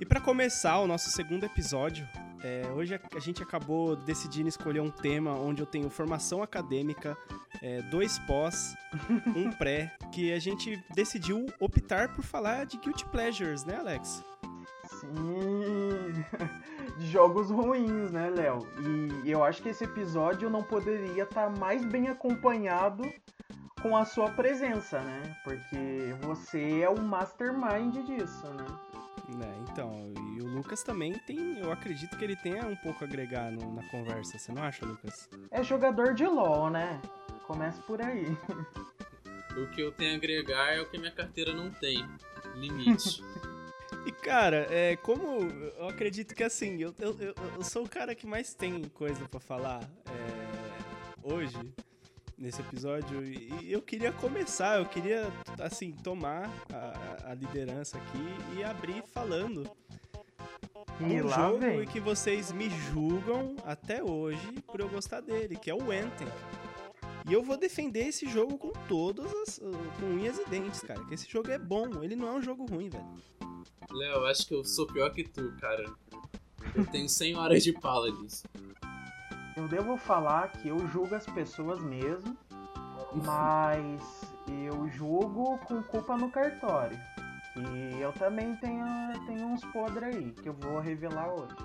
E para começar o nosso segundo episódio, é, hoje a, gente acabou decidindo escolher um tema onde eu tenho formação acadêmica, é, dois pós, um pré, que a gente decidiu optar por falar de Guilty Pleasures, né, Alex? Sim, jogos ruins, né, Léo? E eu acho que esse episódio não poderia estar mais bem acompanhado com a sua presença, né? Porque você é o mastermind disso, né? É, então, e o Lucas também tem, eu acredito que ele tenha um pouco a agregar no, na conversa, você não acha, Lucas? É jogador de LoL, né? Começa por aí. O que eu tenho a agregar é o que minha carteira não tem. Limite. E cara, é, como eu acredito que assim, eu, eu, eu sou o cara que mais tem coisa para falar é, hoje, nesse episódio, e eu queria começar, eu queria, assim, tomar a, a liderança aqui e abrir falando um lá jogo e que vocês me julgam até hoje por eu gostar dele, que é o Anthem. E eu vou defender esse jogo com todas as. com unhas e dentes, cara. Que esse jogo é bom, ele não é um jogo ruim, velho. Léo, acho que eu sou pior que tu, cara. Eu tenho 100 horas de Paladins. Eu devo falar que eu julgo as pessoas mesmo, mas eu julgo com culpa no cartório. E eu também tenho, tenho uns podres aí, que eu vou revelar hoje.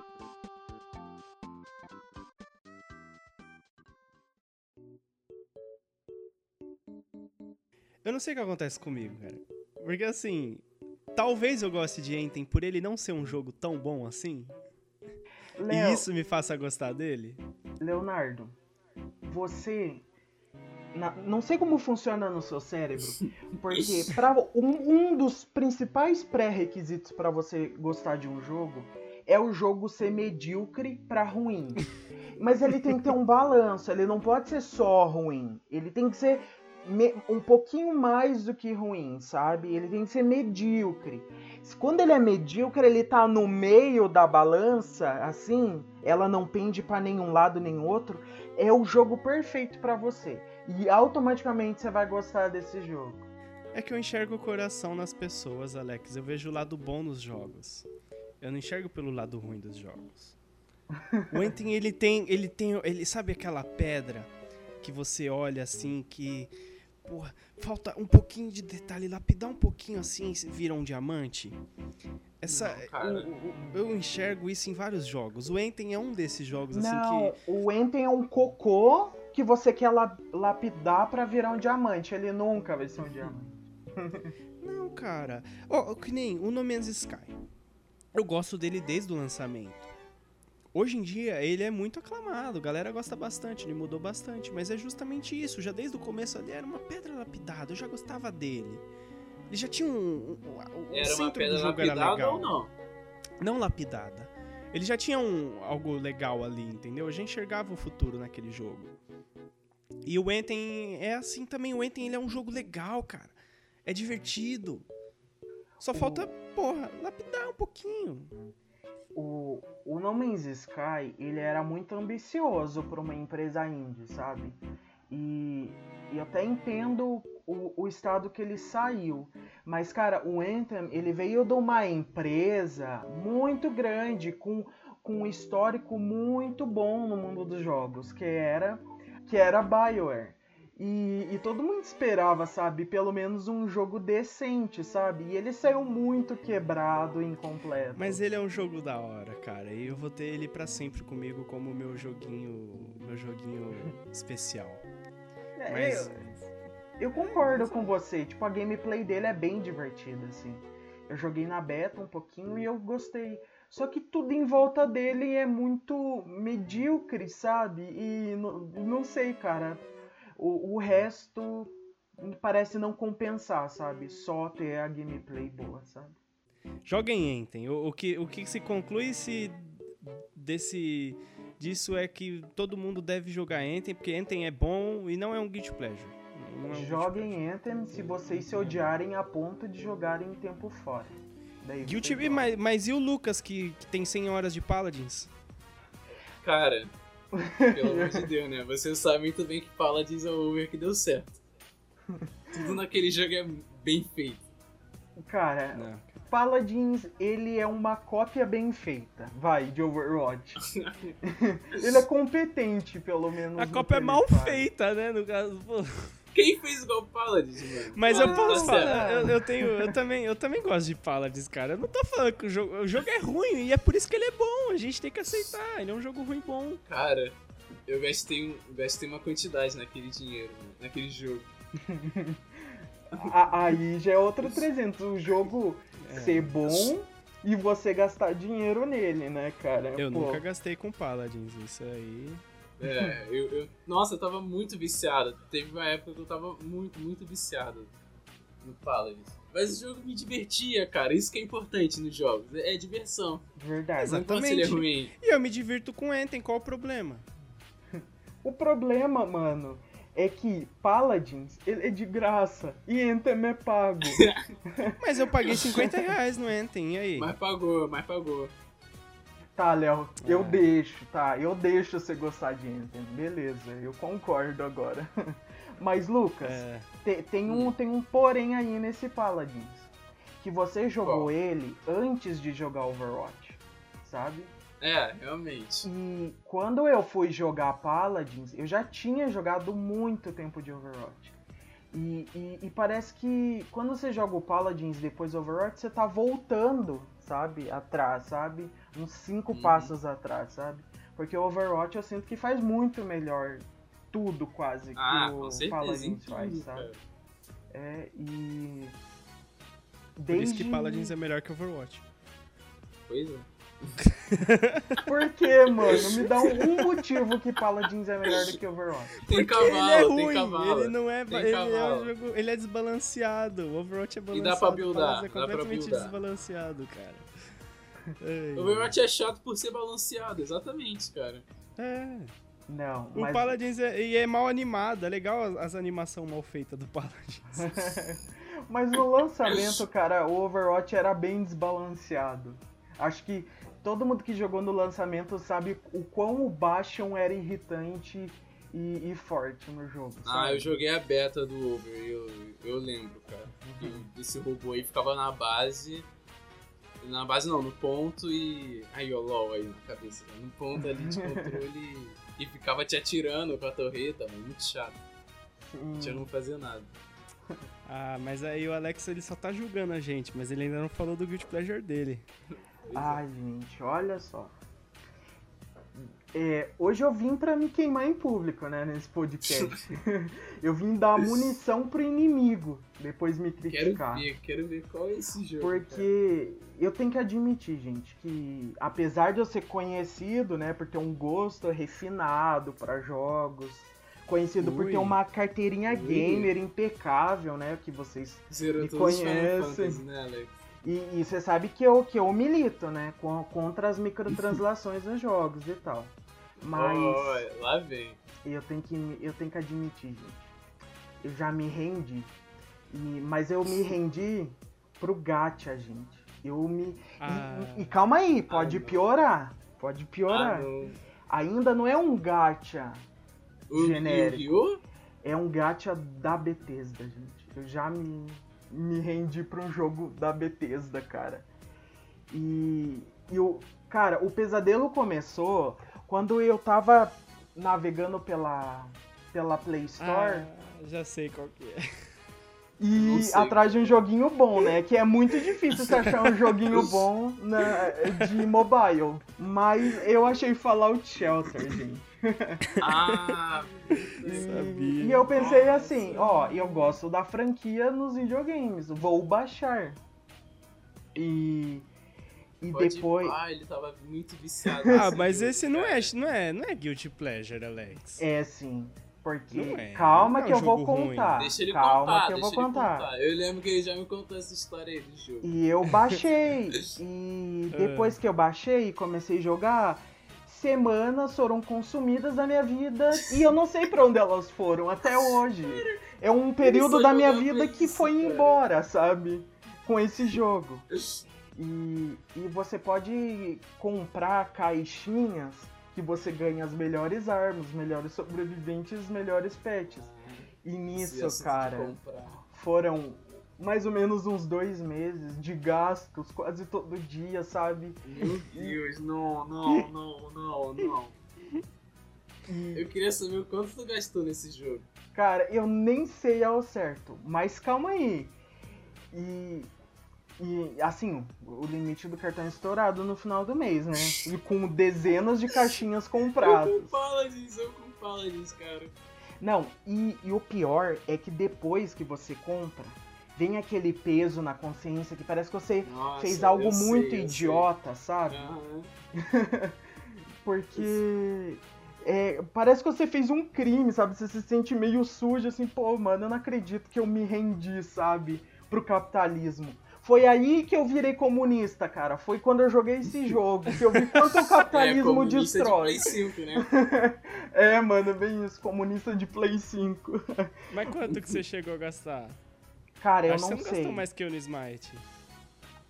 Eu não sei o que acontece comigo, cara. Porque assim. Talvez eu goste de Enten por ele não ser um jogo tão bom assim. Léo, E isso me faça gostar dele. Leonardo, você. na- não sei como funciona no seu cérebro, porque pra, um, um dos principais pré-requisitos para você gostar de um jogo é o jogo ser medíocre pra ruim. Mas ele tem que ter um balanço, ele não pode ser só ruim. Ele tem que ser um pouquinho mais do que ruim, sabe? Ele tem que ser medíocre. Quando ele é medíocre, ele tá no meio da balança, assim, ela não pende pra nenhum lado nem outro, é o jogo perfeito pra você. E automaticamente você vai gostar desse jogo. É que eu enxergo o coração nas pessoas, Alex. Eu vejo o lado bom nos jogos. Eu não enxergo pelo lado ruim dos jogos. O Enten, ele tem, ele tem, ele sabe aquela pedra que você olha assim que, porra, falta um pouquinho de detalhe, lapidar um pouquinho assim e vira um diamante. Essa, Não, o- o- eu enxergo isso em vários jogos. O Enten é um desses jogos assim não, que o Enten é um cocô que você quer la- lapidar pra virar um diamante. Ele nunca vai ser um diamante. Não, cara. Ó, que nem o No Man's Sky. Eu gosto dele desde o lançamento. Hoje em dia ele é muito aclamado, a galera gosta bastante, ele mudou bastante, mas é justamente isso, já desde o começo ali era uma pedra lapidada, eu já gostava dele. Ele já tinha um. um- o- o Era centro uma do pedra jogo era lapidada legal. ou não? Não lapidada. Ele já tinha um, algo legal ali, entendeu? A gente enxergava o futuro naquele jogo. E o Enten é assim também. O Enten ele é um jogo legal, cara. É divertido. Só falta, porra, lapidar um pouquinho. O, o No Man's Sky, ele era muito ambicioso para uma empresa indie, sabe? E, e até entendo o, o estado que ele saiu. Mas, cara, o Anthem, ele veio de uma empresa muito grande, com, com um histórico muito bom no mundo dos jogos, que era, que era BioWare. E, e todo mundo esperava, sabe, pelo menos um jogo decente, sabe? E ele saiu muito quebrado e incompleto. Mas ele é um jogo da hora, cara. E eu vou ter ele pra sempre comigo como meu joguinho, meu joguinho especial. É, Mas Eu concordo com você, tipo, a gameplay dele é bem divertida, assim. Eu joguei na beta um pouquinho e eu gostei. Só que tudo em volta dele é muito medíocre, sabe? E não, não sei, cara. O, o resto parece não compensar, sabe? Só ter a gameplay boa, sabe? Joguem Enten. O, o que, o que se conclui se desse disso é que todo mundo deve jogar Enten, porque Enten é bom e não é um guilty pleasure. Não é um. Joguem Anthem se vocês se odiarem a ponto de jogarem em tempo fora. Daí Guilty, mas, mas e o Lucas que, que tem 100 horas de Paladins? Cara, Pelo amor de Deus, né? Você sabe muito bem que Paladins é o over que deu certo. Tudo naquele jogo é bem feito. Cara, Não. Paladins, ele é uma cópia bem feita, vai, de Overwatch. ele é competente, pelo menos. A Copa é mal faz. feita, né? No caso. Quem fez igual Paladins, mano? Mas eu posso falar, eu, eu tenho, eu também, eu também gosto de Paladins, cara. Eu não tô falando que o jogo, o jogo é ruim e é por isso que ele é bom. A gente tem que aceitar. Ele é um jogo ruim bom. Cara, eu gastei, um- gastei uma quantidade naquele dinheiro, mano, naquele jogo. A- Aí já é outro 300. O jogo É. ser bom e você gastar dinheiro nele, né, cara? Eu Pô, nunca gastei com Paladins, isso aí. É, eu, eu- Nossa, eu tava muito viciado. Teve uma época que eu tava muito, muito viciado no Paladins. Mas o jogo me divertia, cara. Isso que é importante nos jogos. É, é diversão. Verdade. Não é Exatamente. ruim. E eu me divirto com Enten, qual o problema? O problema, mano, é que Paladins, ele é de graça e Anthem é pago. Mas eu paguei 50 reais no Enten, e aí? Mas pagou, mas pagou. Tá, Léo, eu Ah. deixo, tá? Eu deixo você gostar de Anthem. Beleza, eu concordo agora. Mas, Lucas, É, te- tem, um, tem um porém aí nesse Paladins. Que você jogou Qual? ele antes de jogar Overwatch, sabe? É, realmente. E quando eu fui jogar Paladins, eu já tinha jogado muito tempo de Overwatch. E, e- e parece que quando você joga o Paladins depois do Overwatch, você tá voltando, sabe? Atrás, sabe? Uns cinco Uhum. passos atrás, sabe? Porque o Overwatch eu sinto que faz muito melhor tudo quase que Ah, o com certeza. Em Paladins faz, sabe? cara. É, e. por isso que Paladins é melhor que Overwatch. Pois é. Por que, mano? Me dá um, motivo que Paladins é melhor do que Overwatch. Tem Porque cavalo, ele é tem ruim, cavalo. ele não é, Tem ele é um jogo, ele é desbalanceado. O Overwatch é E balanceado. dá pra buildar, Paladins é completamente buildar. desbalanceado, cara. O Overwatch é chato por ser balanceado, exatamente, cara. É. Não, O mas Paladins é, e é mal animado, é legal as, as animações mal feitas do Paladins. Mas no lançamento, cara, o Overwatch era bem desbalanceado. Acho que todo mundo que jogou no lançamento sabe o quão o Bastion era irritante e, e forte no jogo. Ah, sabe? eu joguei a beta do Over, eu, eu lembro, cara. Uhum. Esse robô aí ficava na base. Na base não, no ponto e. Aí, ó, LOL aí na cabeça. né? No ponto ali de controle e ficava te atirando com a torreta, mano. Muito chato. Sim. Tinha não fazer nada. Ah, mas aí o Alex ele só tá julgando a gente, mas ele ainda não falou do Guilty Pleasure dele. Ai, gente, olha só. É, hoje eu vim pra me queimar em público, né, nesse podcast. eu vim dar munição pro inimigo, depois me Quero criticar. ver, quero ver qual é esse jogo. Porque eu tenho que admitir, gente, que apesar de eu ser conhecido, né, por ter um gosto refinado pra jogos, conhecido por Ui. ter uma carteirinha Ui. gamer impecável, né, que vocês cara. Zerou me conhecem. Fantasy, né, Alex? E, você sabe que eu que eu milito, né, com- contra as microtranslações nos jogos e tal. Mas Ó, lá vem. eu tenho que eu tenho que admitir, gente. Eu já me rendi. E- mas eu me rendi pro gacha, gente. Eu me e- Ah. e, e calma aí, pode Ah, piorar. Pode piorar. Ah, não. Ainda não é um gacha, O Genérico. Yu-Gi-Oh? é um gacha da Bethesda, gente. Eu já me, me rendi pra um jogo da Bethesda, cara. E, e o cara, o pesadelo começou quando eu tava navegando pela pela Play Store Ah, já sei qual que é. E atrás de um joguinho bom, né? Que é muito difícil você achar um joguinho bom na- de mobile. Mas eu achei Fallout Shelter, gente. Ah, E, sabia. e eu pensei Nossa. assim, ó, eu gosto da franquia nos videogames, vou baixar. E e pode depois pá, ele tava muito viciado. Ah, mas esse não é, não é, não é Guilty Pleasure, Alex. é sim, porque é, calma é que um eu vou jogo ruim. contar. Deixa ele calma contar, que eu vou contar. contar. Eu lembro que ele já me contou essa história aí do jogo. E eu baixei. e depois que eu baixei e comecei a jogar, semanas foram consumidas da minha vida e eu não sei pra onde elas foram até hoje. É um período da minha vida que isso, foi cara. embora, sabe? Com esse jogo. E, e você pode comprar caixinhas que você ganha as melhores armas, os melhores sobreviventes, os melhores pets. E nisso, cara, foram mais ou menos uns dois meses de gastos quase todo dia, sabe? Meu Deus, não, não, não, não, não. Eu queria saber o quanto tu gastou nesse jogo. cara, eu nem sei ao certo, mas calma aí. E, e assim, o limite do cartão é estourado no final do mês, né? E com dezenas de caixinhas Eu compradas. com fala disso, eu com fala disso, cara. Não, e, e o pior é que depois que você compra, vem aquele peso na consciência que parece que você Nossa, fez algo eu sei, muito eu sei. idiota, sabe? Aham. Porque é, parece que você fez um crime, sabe? Você se sente meio sujo, assim, pô, mano, eu não acredito que eu me rendi, sabe? Pro capitalismo. Foi aí que eu virei comunista, cara. Foi quando eu joguei esse jogo, que eu vi quanto o É, capitalismo comunista de destrói. Play 5, né? É, mano, bem isso, comunista de Play 5. Mas quanto que você chegou a gastar? Cara, eu Acho que não você não sei. gastou mais que eu no Smite.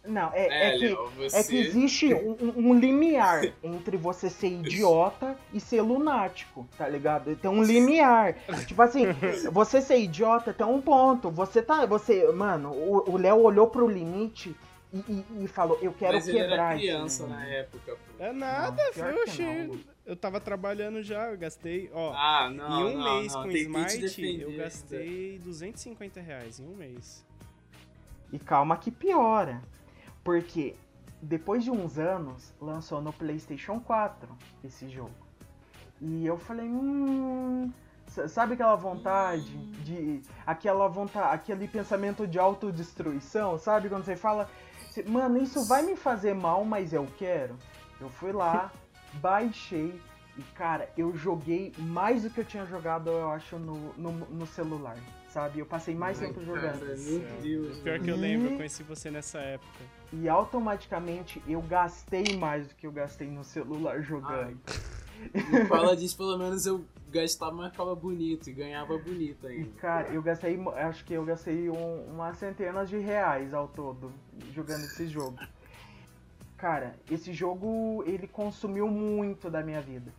Não, é, é É, que. Você... É que existe um, um- limiar entre você ser idiota e ser lunático, tá ligado? Tem um limiar. Tipo assim, você ser idiota tem um ponto. Você tá. Você. Mano, o o Léo olhou pro limite e, e- e falou, eu quero Mas ele quebrar era criança esse na época, pô. É nada, pior foi, oxi. não. Eu tava trabalhando já, eu gastei, ó. Ah, não, em um não, mês não, com te Smite, defender, eu Zé. gastei 250 reais em um mês. E calma que piora. Porque depois de uns anos, lançou no PlayStation 4 esse jogo. E eu falei, hum. Sabe aquela vontade de. Aquela vontade. Aquele pensamento de autodestruição, sabe? Quando você fala. "Cê- Mano, isso vai me fazer mal, mas eu quero. Eu fui lá, baixei. E cara, eu joguei mais do que eu tinha jogado, eu acho, no, no, no celular. Sabe? Eu passei mais Ai, tempo cara, jogando. Meu. Deus. Pior que eu E- lembro, eu conheci você nessa época. E automaticamente eu gastei mais do que eu gastei no celular jogando. Não fala disso, pelo menos eu gastava, mas ficava bonito e ganhava bonito E ainda. cara, eu gastei, acho que eu gastei um, umas centenas de reais ao todo jogando esse jogo. Cara, esse jogo ele consumiu muito da minha vida.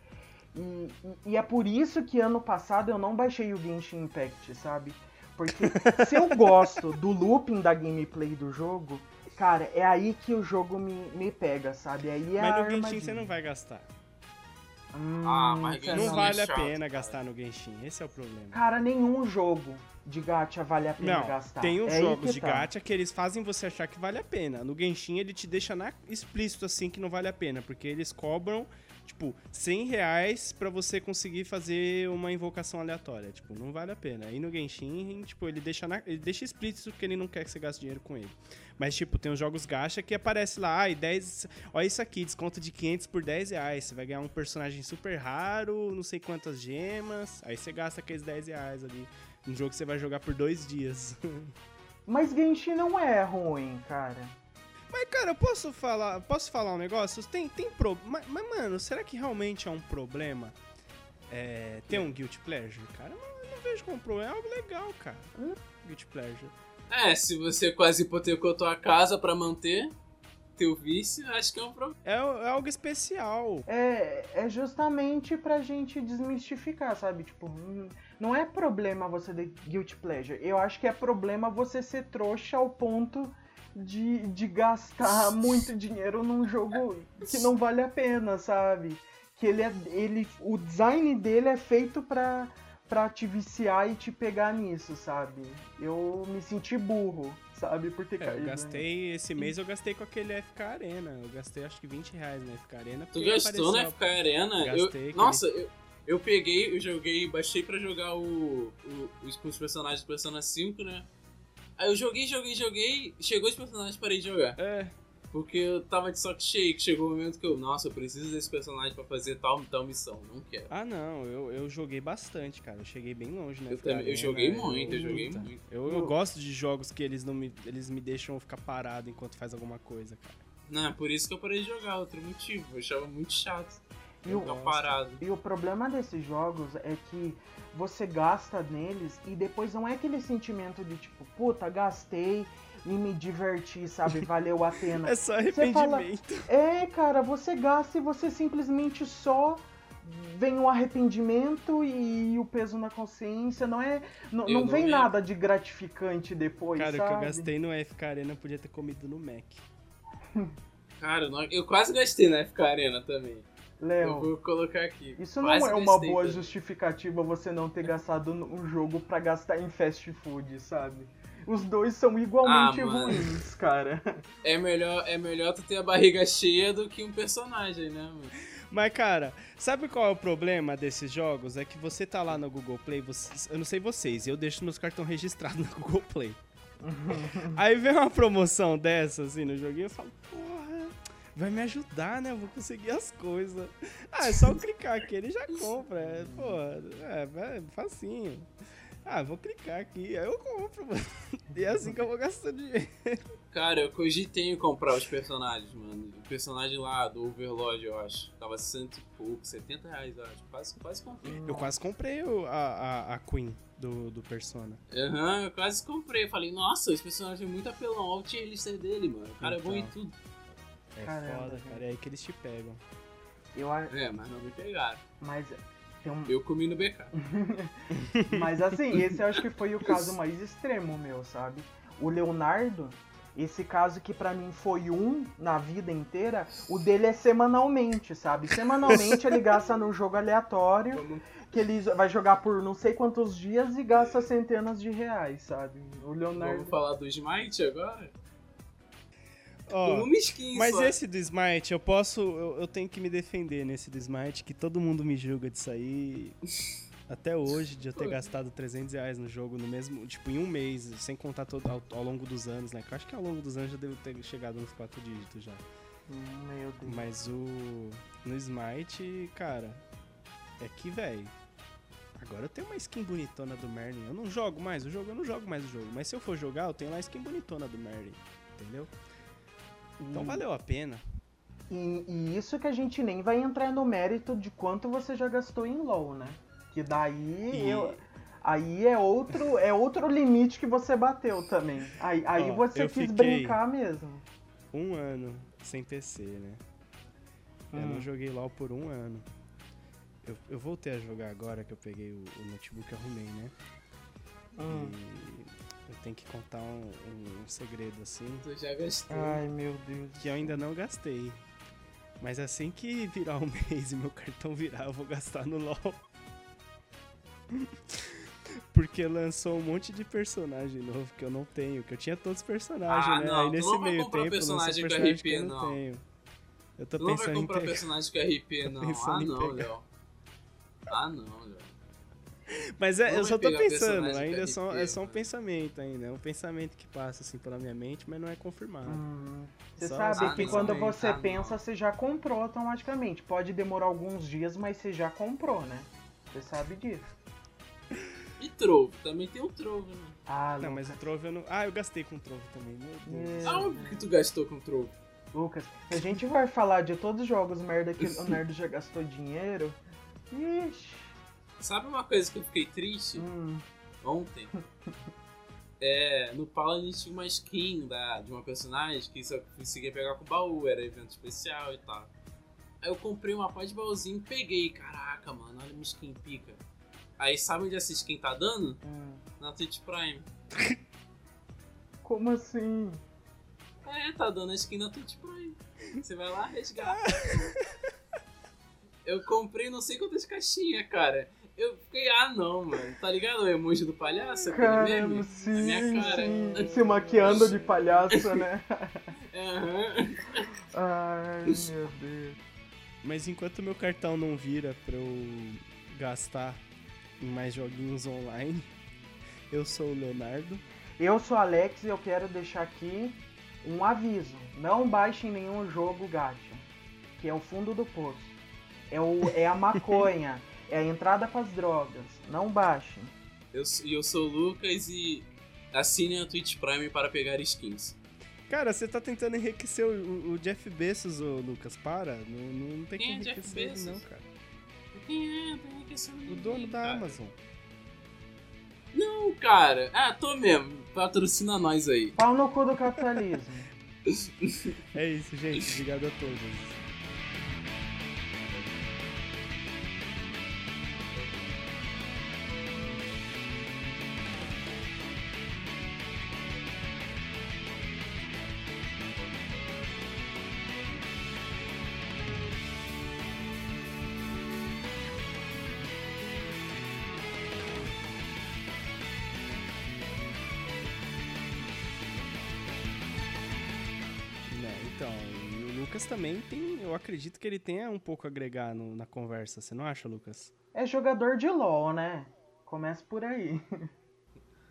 E, e- é por isso que ano passado eu não baixei o Genshin Impact, sabe? Porque se eu gosto do looping da gameplay do jogo, cara, é aí que o jogo me, me pega, sabe? Aí é Mas no Genshin armadilha. você não vai gastar. Hum, Ah, mas? Não vale é a pena cara. gastar no Genshin, esse é o problema. Cara, nenhum jogo de gacha vale a pena Não, gastar. tem os É jogos de tá. gacha que eles fazem você achar que vale a pena. No Genshin ele te deixa na- explícito assim que não vale a pena, porque eles cobram, tipo, 100 reais pra você conseguir fazer uma invocação aleatória. Tipo, não vale a pena. Aí no Genshin, tipo, ele deixa, na- ele deixa explícito que ele não quer que você gaste dinheiro com ele. Mas, tipo, tem os jogos gacha que aparece lá, ai, 10. Olha isso aqui, desconto de 500 por 10 reais. Você vai ganhar um personagem super raro, não sei quantas gemas. Aí você gasta aqueles 10 reais ali. Um jogo que você vai jogar por dois dias. Mas Genshin não é ruim, cara. Mas, cara, eu posso falar, posso falar um negócio? Tem, tem pro... mas, mas, mano, será que realmente é um problema é, ter um Guilty Pleasure? Cara, eu não, eu não vejo como problema. É algo legal, cara. Guilty Pleasure. É, se você quase hipotecou tua casa pra manter teu vício, acho que é um problema. É, é algo especial. É, é justamente pra gente desmistificar, sabe? Tipo, hum, não é problema você ter guilty pleasure. Eu acho que é problema você ser trouxa ao ponto de, de gastar muito dinheiro num jogo que não vale a pena, sabe? Que ele é. Ele, o design dele é feito pra, pra te viciar e te pegar nisso, sabe? Eu me senti burro, sabe? Por ter É, caído. eu né? gastei, esse mês eu gastei com aquele FK Arena. Eu gastei acho que 20 reais na FK Arena. Tu gastou na FK Arena? Gastei, eu, aquele- nossa, eu, eu peguei, eu joguei, baixei pra jogar o, o, os, os personagens do Persona 5, né? Aí eu joguei, joguei, joguei, chegou os personagens parei de jogar. É, Porque eu tava de saco cheio, que chegou o momento que eu, nossa, eu preciso desse personagem pra fazer tal, tal missão, não quero. Ah, não, eu, eu joguei bastante, cara. Eu cheguei bem longe, né? Eu também- eu joguei muito, eu joguei muito. Eu, eu gosto de jogos que eles não me, eles me deixam ficar parado enquanto faz alguma coisa, cara. Não, é por isso que eu parei de jogar, outro motivo, eu achava muito chato. E o-. E o problema desses jogos é que você gasta neles e depois não é aquele sentimento de tipo, puta, gastei e me diverti, sabe? Valeu a pena. É só Você fala- arrependimento. É, cara, você gasta e você simplesmente só vem o arrependimento e o peso na consciência. Não é. Não, não não vem lembro. nada de gratificante depois, Cara, o sabe? que eu gastei no FK Arena podia ter comido no Mac. Cara, não- eu quase gastei na FK Arena também. Eu Léo, vou colocar aqui. isso não é uma boa também. justificativa você não ter gastado um jogo pra gastar em fast food, sabe? Os dois são igualmente Ah, ruins, cara. É melhor, é melhor tu ter a barriga cheia do que um personagem, né, mano? Mas, cara, sabe qual é o problema desses jogos? É que você tá lá no Google Play, você- eu não sei vocês, eu deixo meus cartões registrados no Google Play. Aí vem uma promoção dessa, assim, no joguinho, eu falo, porra, vai me ajudar, né? Eu vou conseguir as coisas. Ah, é só eu clicar aqui, ele já compra. É, porra, é, é facinho. Ah, vou clicar aqui, aí eu compro, mano. E é assim que eu vou gastando dinheiro. Cara, eu cogitei em comprar os personagens, mano. O personagem lá do Overlord, eu acho. Tava cento e pouco, 70 reais, eu acho. Quase, quase comprei. Eu quase comprei o- a, a, a Queen do, do Persona. Aham, eu quase comprei. Falei, nossa, esse personagem é muito apelão. Olha o tier lister dele, mano. O cara é bom em Então. tudo. É Caramba, foda, gente. cara. É aí que eles te pegam. Eu, a- É, mas não me pegaram. mas tem um, Eu comi no BK. Mas assim, esse eu acho que foi o caso mais extremo meu, sabe? O Leonardo, esse caso que pra mim foi um na vida inteira, o dele é semanalmente, sabe? Semanalmente ele gasta no jogo aleatório, que ele vai jogar por não sei quantos dias e gasta centenas de reais, sabe? O Leonardo. vamos falar do Smite agora? Ó, Uma skin mas só. esse do Smite, eu posso. Eu, eu tenho que me defender nesse do Smite, que todo mundo me julga disso aí. Até hoje, de eu ter Pô. gastado 300 reais no jogo no mesmo. Tipo, em um mês, sem contar todo, ao, ao longo dos anos, né? Que eu acho que ao longo dos anos já devo ter chegado nos 4 dígitos já. Meu Deus. Mas o. No Smite, cara. É que, velho. Agora eu tenho uma skin bonitona do Merlin. Eu não jogo mais o jogo, eu não jogo mais o jogo. Mas se eu for jogar, eu tenho lá a skin bonitona do Merlin. Entendeu? Então E- valeu a pena. E, e isso que a gente nem vai entrar no mérito de quanto você já gastou em LoL, né? Que daí E- eu- aí é outro é outro limite que você bateu também. Aí, aí Ó, você eu quis brincar mesmo. Um ano sem PC, né? Eu Hum. não joguei LOL por um ano. Eu, eu voltei a jogar agora que eu peguei o, o notebook e arrumei, né? Hum. E eu tenho que contar um, um- um segredo assim. Tu já gastou. Ai, meu Deus. que eu ainda não gastei. Mas assim que virar um mês e meu cartão virar, eu vou gastar no LoL. Porque lançou um monte de personagem novo que eu não tenho, que eu tinha todos os personagens, Ah, né? não, Aí nesse meio comprar tempo personagem com personagem RP, que eu não, não. tenho. Eu tô Tu não vai pensando em comprar pegar. personagem com RP, não. pensando Ah, não. Léo. Ah, não, Léo. Mas é, eu só tô pensando, ainda é com só, é só um mano. pensamento ainda. É um pensamento que passa assim pela minha mente, mas não é confirmado. Hum, Você Só- sabe que quando você Ah, não. pensa, você já comprou automaticamente. Pode demorar alguns dias, mas você já comprou, né? Você sabe disso. E Trovo, também tem o Trovo, né? Ah, Não, mas o Trove eu não. Ah, eu gastei com o Trove também, meu Deus. É. Aonde que tu gastou com o Trovo? Lucas, se a gente vai falar de todos os jogos merda que o Nerd já gastou dinheiro. Ixi. Sabe uma coisa que eu fiquei triste Hum, ontem? É, no Paladin tinha uma skin da, de uma personagem que só conseguia pegar com baú, era evento especial e tal. Aí eu comprei uma pá de baúzinho e peguei. Caraca, mano, olha minha skin pica. Aí sabe onde essa skin tá dando? hum. Na Twitch Prime. Como assim? É, tá dando a skin na Twitch Prime. Você vai lá resgata. Eu comprei não sei quantas caixinhas, cara. Eu fiquei, ah não, mano. Tá ligado o emoji do palhaço? Aquele Caramba, meme? sim, minha cara. sim. Se maquiando de palhaço, né? Aham. Ai, meu Deus. Mas enquanto meu cartão não vira pra eu gastar em mais joguinhos online, eu sou o Leonardo. Eu sou Alex e eu quero deixar aqui um aviso. Não baixem nenhum jogo gacha, que é o fundo do poço. É, o, é a maconha, é a entrada pras drogas. Não baixem. Eu, eu sou o Lucas e assine a Twitch Prime para pegar skins. Cara, você tá tentando enriquecer o, o- Jeff Bezos, ô Lucas. Para. Não, não tem que Quem é Jeff enriquecer ele, Bezos? não, cara. Quem é? Que ser O ninguém, dono da cara. Amazon. Não, cara. Ah, tô mesmo. Patrocina nós aí. Pau no cu do capitalismo. É isso, gente. Obrigado a todos. Lucas também tem, eu acredito que ele tenha um pouco a agregar no- na conversa, você não acha, Lucas? É jogador de LOL, né? Começa por aí.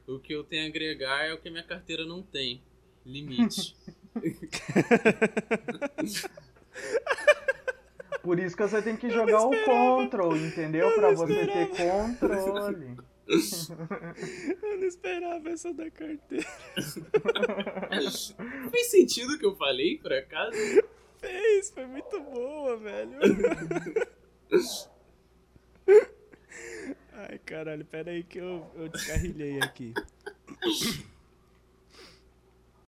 O que eu tenho a agregar é o que a minha carteira não tem. Limite. Por isso que você tem que jogar o control, entendeu? Pra você ter controle. Eu não esperava essa da carteira. Fez sentido o que eu falei, por acaso? Fez, foi muito boa, velho. Ai, caralho, pera aí que eu, eu descarrilhei aqui.